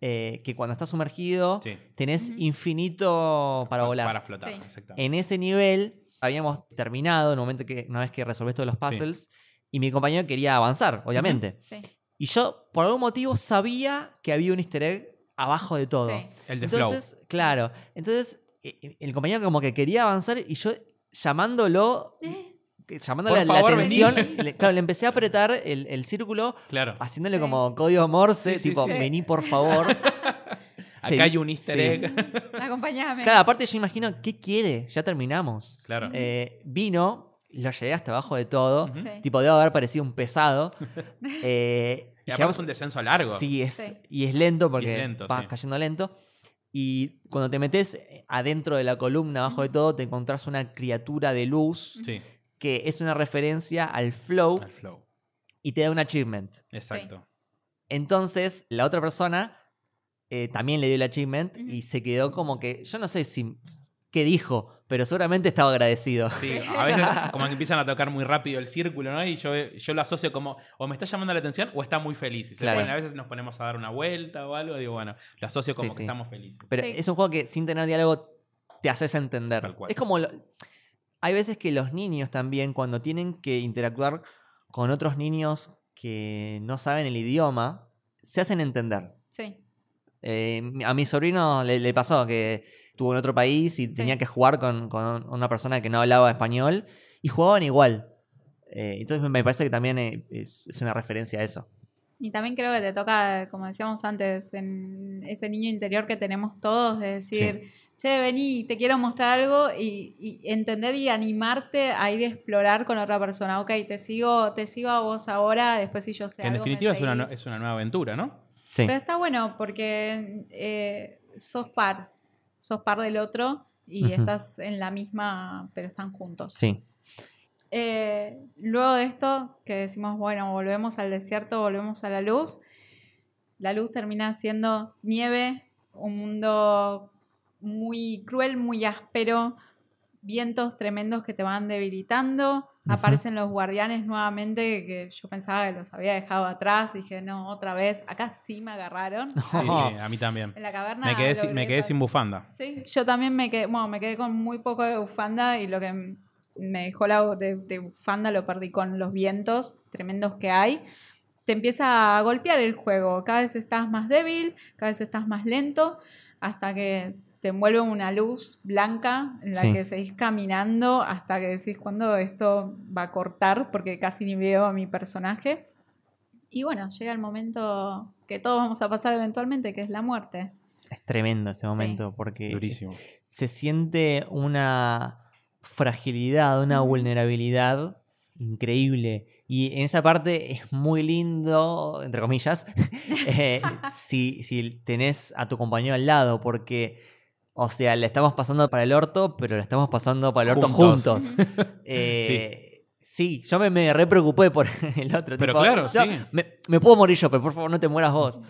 Eh, que cuando estás sumergido Sí. tenés infinito para volar. Para flotar, Sí. exactamente. En ese nivel habíamos terminado, en el momento que, una vez que resolvés todos los puzzles, y mi compañero quería avanzar, obviamente. Sí, Y yo, por algún motivo, sabía que había un easter egg abajo de todo. sí. El de Entonces, claro. Entonces, eh, el compañero como que quería avanzar y yo llamándolo, llamándole la favor, atención, le, claro, le empecé a apretar el, el círculo. Claro. haciéndole Sí. como código morse, tipo, sí. vení por favor. Sí, Acá hay un easter sí. egg. Acompáñame. Claro, aparte yo imagino, ¿qué quiere? Ya terminamos. claro. Eh, vino, lo llegué hasta abajo de todo. Sí. Tipo, debe haber parecido un pesado. Eh, Y es un descenso largo. Sí, es, Sí. y es lento porque Y es lento, va sí. cayendo lento. Y cuando te metes adentro de la columna, abajo de todo, te encontrás una criatura de luz Sí, que es una referencia al flow al flow. y te da un achievement. Exacto. Entonces, la otra persona eh, también le dio el achievement y se quedó como que, yo no sé si qué dijo, pero seguramente estaba agradecido. Sí, a veces como que empiezan a tocar muy rápido el círculo, ¿no? Y yo, yo lo asocio como, o me está llamando la atención o está muy feliz. Y se Claro. ponen- a veces nos ponemos a dar una vuelta o algo, digo, bueno, lo asocio como Sí, que sí. estamos felices. Pero Sí. es un juego que sin tener diálogo te haces entender. Tal cual. Es como. lo- hay veces que los niños también, cuando tienen que interactuar con otros niños que no saben el idioma, se hacen entender. Sí. Eh, a mi sobrino le, le pasó que estuvo en otro país y tenía que jugar con, con una persona que no hablaba español y jugaban igual. Eh, entonces me- parece que también eh, es, es una referencia a eso. Y también creo que te toca, como decíamos antes, en ese niño interior que tenemos todos, de decir, che, vení, te quiero mostrar algo y, y entender y animarte a ir a explorar con otra persona. Ok, te sigo, te sigo a vos ahora, después si yo sé que en algo, me definitiva es una, es una nueva aventura, ¿no? Sí. Pero está bueno porque eh, sos par, sos par del otro y estás en la misma, pero están juntos. Sí. Eh, luego de esto, que decimos, bueno, volvemos al desierto, volvemos a la luz, la luz termina siendo nieve, un mundo muy cruel, muy áspero, vientos tremendos que te van debilitando. Aparecen los guardianes nuevamente que yo pensaba que los había dejado atrás. Dije, no, otra vez. Acá sí me agarraron. Sí, sí, a mí también. En la caverna. Me quedé, sin, logré me quedé sal- sin bufanda. Sí, yo también me quedé, bueno, me quedé con muy poco de bufanda y lo que me dejó la de, de bufanda lo perdí con los vientos tremendos que hay. Te empieza a golpear el juego, cada vez estás más débil, cada vez estás más lento, hasta que te envuelve una luz blanca en la Sí. que seguís caminando hasta que decís cuándo esto va a cortar, porque casi ni veo a mi personaje. Y bueno, llega el momento que todos vamos a pasar eventualmente, que es la muerte. Es tremendo ese Sí. momento porque Durísimo. se siente una fragilidad, una vulnerabilidad increíble. Y en esa parte es muy lindo, entre comillas, eh, si, si tenés a tu compañero al lado, porque, o sea, le estamos pasando para el orto, pero le estamos pasando para el orto Juntos. juntos. Eh, sí. yo me, me re preocupé por el otro. Pero tipo, claro, yo- sí. Me, me puedo morir yo, pero por favor no te mueras vos.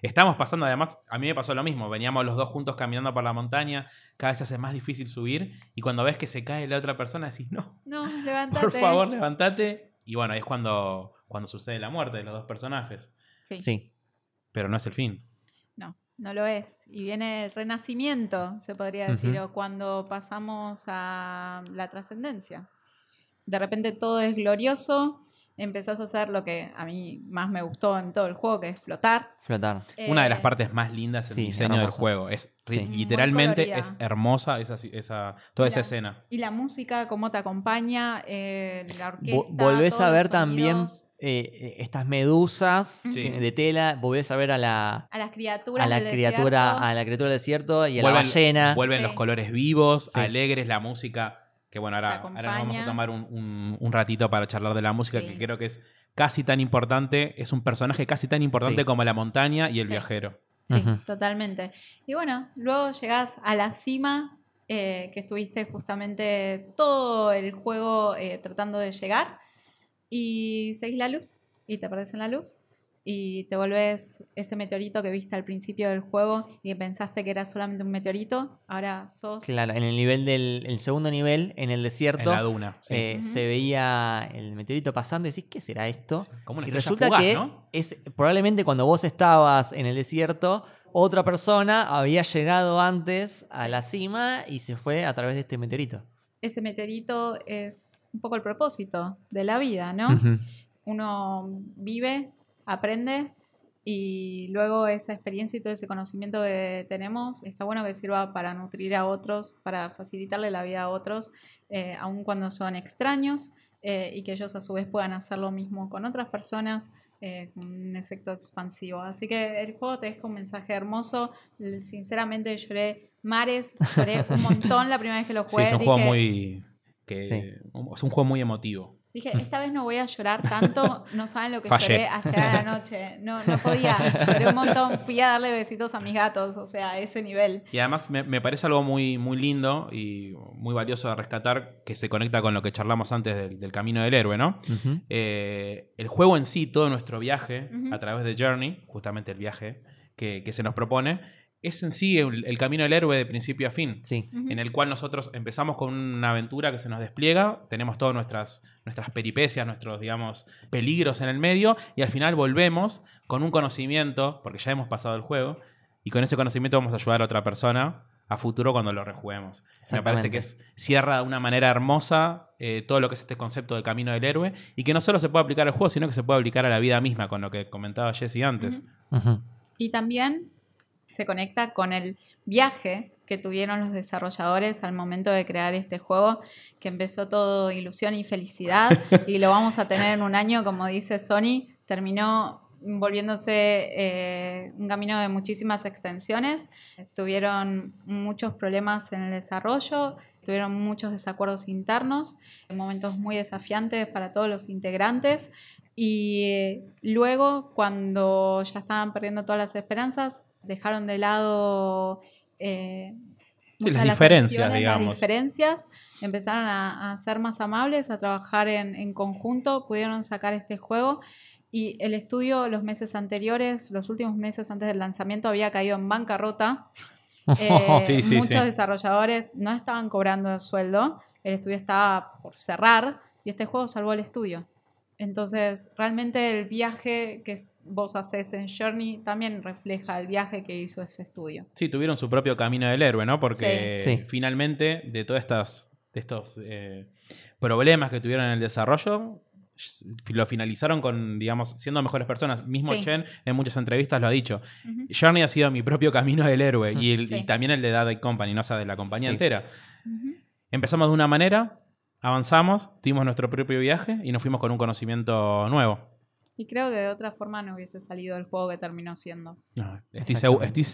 Estamos pasando, además, a mí me pasó lo mismo. Veníamos los dos juntos caminando por la montaña, cada vez se hace más difícil subir. Y cuando ves que se cae la otra persona, decís, no, No, levántate. por favor, levántate. Y bueno, ahí es cuando, cuando sucede la muerte de los dos personajes. Sí, Sí. Pero no es el fin. No, lo es. Y viene el renacimiento, se podría decir, o cuando pasamos a la trascendencia. De repente todo es glorioso, empezás a hacer lo que a mí más me gustó en todo el juego, que es flotar. Flotar. Una de las Eh, partes más lindas es el sí, diseño del juego. Es Sí. literalmente es hermosa esa, esa, toda esa escena. Y la música, cómo te acompaña, eh, la orquesta. Vo- volvés a ver también eh, estas medusas Sí. de tela, volvés a ver a la, A las criaturas. a la del criatura, desierto. a la criatura del desierto y a Vuelven, la ballena. vuelven Sí. los colores vivos, Sí. alegres, la música. Que bueno, ahora, ahora nos vamos a tomar un, un- un ratito para charlar de la música, Sí. que creo que es casi tan importante, es un personaje casi tan importante Sí. como la montaña y el Sí. viajero. Sí, totalmente. Y bueno, luego llegás a la cima, eh, que estuviste justamente todo el juego eh, tratando de llegar, y seguís la luz, y te en la luz, y te volvés ese meteorito que viste al principio del juego y que pensaste que era solamente un meteorito, ahora sos... Claro, en el nivel del el segundo nivel, en el En desierto, la duna. sí. eh, se veía el meteorito pasando y decís, ¿qué será esto? Como una Y resulta fugaz, que ¿no? es probablemente cuando vos estabas en el desierto, otra persona había llegado antes a la cima y se fue a través de este meteorito. Ese meteorito es un poco el propósito de la vida, ¿no? Uno vive, aprende y luego esa experiencia y todo ese conocimiento que tenemos está bueno que sirva para nutrir a otros, para facilitarle la vida a otros, eh, aun cuando son extraños eh, y que ellos a su vez puedan hacer lo mismo con otras personas. eh, con un efecto expansivo. Así que el juego te deja un mensaje hermoso. Sinceramente lloré mares, lloré un montón la primera vez que lo Sí, jugué. es un juego Dije, muy. Que, Sí. Es un juego muy emotivo. Dije, esta vez no voy a llorar tanto, no saben lo que Fallé. lloré ayer a la noche. No, no podía, lloré un montón, fui a darle besitos a mis gatos, o sea, a ese nivel. Y además me, me parece algo muy, muy lindo y muy valioso de rescatar que se conecta con lo que charlamos antes del, del camino del héroe, ¿no? Eh, el juego en sí, todo nuestro viaje a través de Journey, justamente el viaje que, que se nos propone, es en sí el, el camino del héroe de principio a fin. Sí. En el cual nosotros empezamos con una aventura que se nos despliega, tenemos todas nuestras, nuestras peripecias, nuestros, digamos, peligros en el medio, y al final volvemos con un conocimiento, porque ya hemos pasado el juego, y con ese conocimiento vamos a ayudar a otra persona a futuro cuando lo rejuguemos. Me parece que es, cierra de una manera hermosa eh, todo lo que es este concepto del camino del héroe, y que no solo se puede aplicar al juego, sino que se puede aplicar a la vida misma, con lo que comentaba Jesse antes. Y también se conecta con el viaje que tuvieron los desarrolladores al momento de crear este juego, que empezó todo ilusión y felicidad, y lo vamos a tener en un año, como dice Sony, terminó volviéndose eh, un camino de muchísimas extensiones. Tuvieron muchos problemas en el desarrollo, tuvieron muchos desacuerdos internos, momentos muy desafiantes para todos los integrantes. Y eh, luego, cuando ya estaban perdiendo todas las esperanzas, dejaron de lado eh, Sí, las diferencias, digamos. Las diferencias, empezaron a, a ser más amables, a trabajar en, en conjunto, pudieron sacar este juego. Y el estudio los meses anteriores, los últimos meses antes del lanzamiento, había caído en bancarrota. Eh, Sí, sí, muchos sí. desarrolladores no estaban cobrando sueldo, el estudio estaba por cerrar y este juego salvó el estudio. Entonces, realmente el viaje que vos haces en Journey también refleja el viaje que hizo ese estudio. Sí, tuvieron su propio camino del héroe, ¿no? Porque Sí. Sí. finalmente, de todas estas de estos eh, problemas que tuvieron en el desarrollo, lo finalizaron con, digamos, siendo mejores personas. Mismo Sí. Chen en muchas entrevistas lo ha dicho. Journey ha sido mi propio camino del héroe y, el- Sí. y también el de Dada Company, no o sea, de la compañía Sí. entera. Empezamos de una manera, avanzamos, tuvimos nuestro propio viaje y nos fuimos con un conocimiento nuevo. Y creo que de otra forma no hubiese salido el juego que terminó siendo. No, estoy seguro, estoy,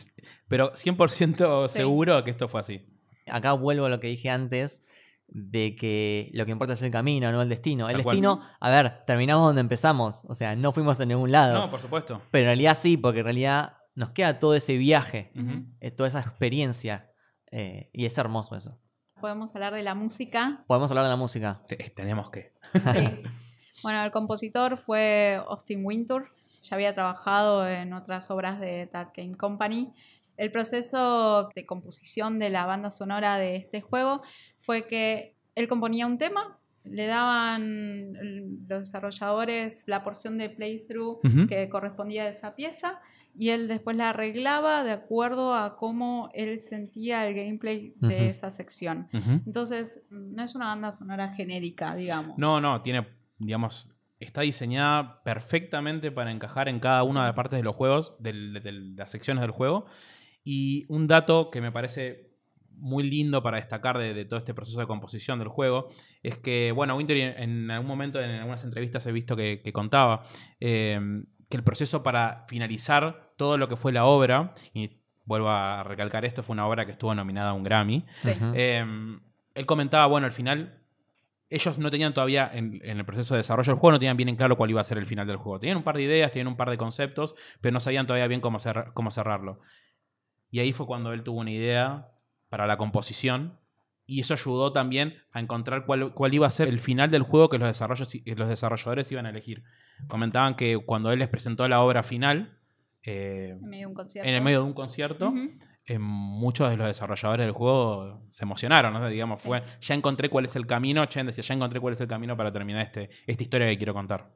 pero 100% Sí. seguro que esto fue así. Acá vuelvo a lo que dije antes de que lo que importa es el camino, no el destino. El destino, a ver, terminamos donde empezamos. O sea, no fuimos a ningún lado. No, por supuesto. Pero en realidad sí, porque en realidad nos queda todo ese viaje, Ujú. eh, toda esa experiencia. eh, y es hermoso eso. Podemos hablar de la música. Podemos hablar de la música. Te- Tenemos que. Sí. Bueno, el compositor fue Austin Wintour. Ya había trabajado en otras obras de That Game Company. El proceso de composición de la banda sonora de este juego fue que él componía un tema, le daban los desarrolladores la porción de playthrough que correspondía a esa pieza y él después la arreglaba de acuerdo a cómo él sentía el gameplay de esa sección. Entonces, no es una banda sonora genérica, digamos. No, no, tiene, digamos, está diseñada perfectamente para encajar en cada una Sí. de las partes de los juegos, del- de las secciones del juego. Y un dato que me parece muy lindo para destacar de, de todo este proceso de composición del juego es que, bueno, Winter en, algún momento, en algunas entrevistas he visto que, que contaba eh, que el proceso para finalizar todo lo que fue la obra, y vuelvo a recalcar esto, fue una obra que estuvo nominada a un Grammy, Sí. Eh, él comentaba, bueno, al final, ellos no tenían todavía, en, en el proceso de desarrollo del juego, no tenían bien en claro cuál iba a ser el final del juego. Tenían un par de ideas, tenían un par de conceptos, pero no sabían todavía bien cómo, cómo cerrarlo. Y ahí fue cuando él tuvo una idea para la composición. Y eso ayudó también a encontrar cuál, cuál iba a ser el final del juego que los, desarrollos, que los desarrolladores iban a elegir. Comentaban que cuando él les presentó la obra final, eh, En medio de un en el medio de un concierto. Eh, muchos de los desarrolladores del juego se emocionaron, ¿no? Digamos, fue, ya encontré cuál es el camino, Chen decía, ya encontré cuál es el camino para terminar este, esta historia que quiero contar.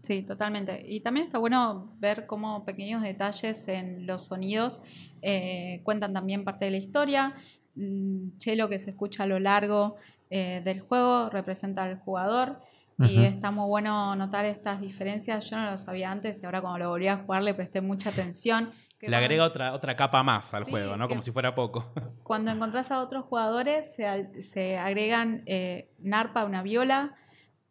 Sí, totalmente. Y también está bueno ver cómo pequeños detalles en los sonidos eh, cuentan también parte de la historia. Mm, Chelo que se escucha a lo largo eh, del juego representa al jugador. Y está muy bueno notar estas diferencias. Yo no lo sabía antes y ahora cuando lo volví a jugar le presté mucha atención. Que Le cuando- agrega otra, otra capa más al Sí, juego, ¿no? Como si fuera poco. Cuando encontrás a otros jugadores, se, se agregan eh, un arpa, una viola.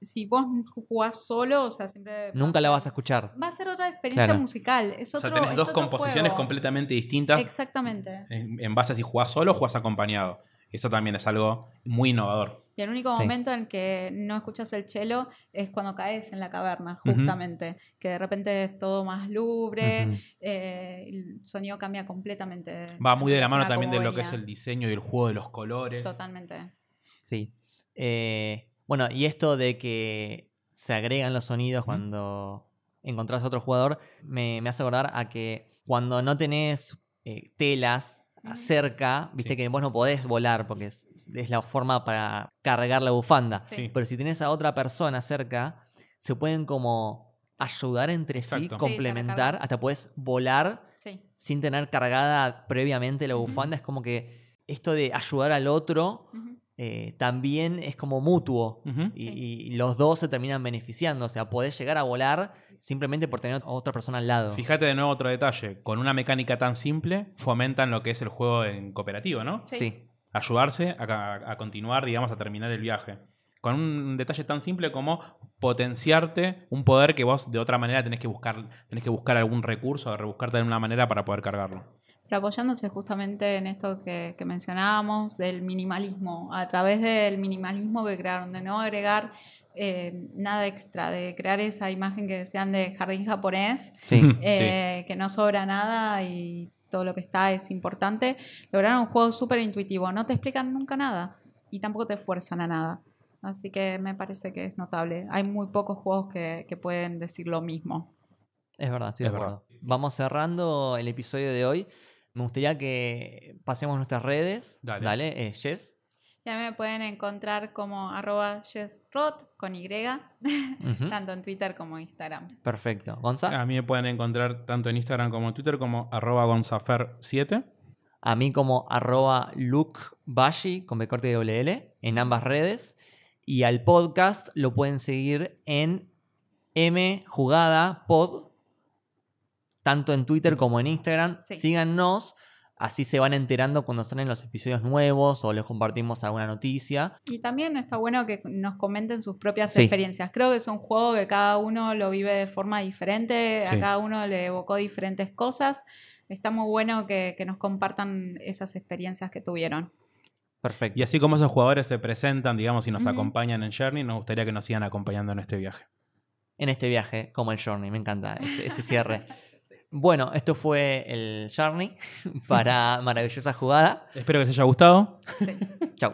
Si vos jugás solo, o sea, siempre. Nunca la vas a escuchar. Va a ser otra experiencia Claro. musical. Es o otro, sea, tenés es dos otro composiciones juego. completamente distintas Exactamente. en, en base a si jugás solo o jugás acompañado. Eso también es algo muy innovador. Y el único Sí. momento en que no escuchas el cello es cuando caes en la caverna, justamente. Que de repente es todo más lubre, eh, el sonido cambia completamente. Va muy de la mano también de lo que es el diseño y el juego de los colores. Totalmente. Sí. Eh, bueno, y esto de que se agregan los sonidos cuando encontrás a otro jugador, me, me hace acordar a que cuando no tenés eh, telas Ujú. cerca, viste Sí. que vos no podés volar porque es, es la forma para cargar la bufanda. Sí. Pero si tenés a otra persona cerca, se pueden como ayudar entre sí, Exacto. Sí, te complementar, hasta puedes volar Sí. sin tener cargada previamente la bufanda. Es como que esto de ayudar al otro eh, también es como mutuo. Y, Sí. y los dos se terminan beneficiando. O sea, podés llegar a volar simplemente por tener a otra persona al lado. Fíjate de nuevo otro detalle. Con una mecánica tan simple, fomentan lo que es el juego en cooperativo, ¿no? Sí. Sí. ayudarse a, continuar, digamos, a terminar el viaje. Con un detalle tan simple como potenciarte un poder que vos de otra manera tenés que buscar, tenés que buscar algún recurso, rebuscarte de una manera para poder cargarlo. Pero apoyándose justamente en esto que, que mencionábamos del minimalismo, a través del minimalismo que crearon, de no agregar eh, nada extra, de crear esa imagen que decían de jardín japonés, Sí. eh, que no sobra nada y todo lo que está es importante, lograron un juego súper intuitivo, no te explican nunca nada y tampoco te fuerzan a nada. Así que me parece que es notable. Hay muy pocos juegos que, que pueden decir lo mismo. Es verdad, estoy Es de verdad. acuerdo. Vamos cerrando el episodio de hoy. Me gustaría que pasemos nuestras redes. Dale. Dale, eh, Jess. Ya me pueden encontrar como arroba yesrod con Y, tanto en Twitter como Instagram. Perfecto. ¿Gonza? A mí me pueden encontrar tanto en Instagram como en Twitter como arroba gonzafer7. A mí como arroba lukebashi con B corte de doble L en ambas redes. Y al podcast lo pueden seguir en M Jugada Pod, tanto en Twitter como en Instagram. Sí. Síganos, así se van enterando cuando salen los episodios nuevos o les compartimos alguna noticia. Y también está bueno que nos comenten sus propias Sí. experiencias. Creo que es un juego que cada uno lo vive de forma diferente, Sí. a cada uno le evocó diferentes cosas. Está muy bueno que, que nos compartan esas experiencias que tuvieron. Perfecto. Y así como esos jugadores se presentan, digamos, y nos acompañan en Journey, nos gustaría que nos sigan acompañando en este viaje. En este viaje, como el Journey, me encanta ese, ese cierre. Bueno, esto fue el Journey para maravillosa jugada. Espero que les haya gustado. Sí. Chau.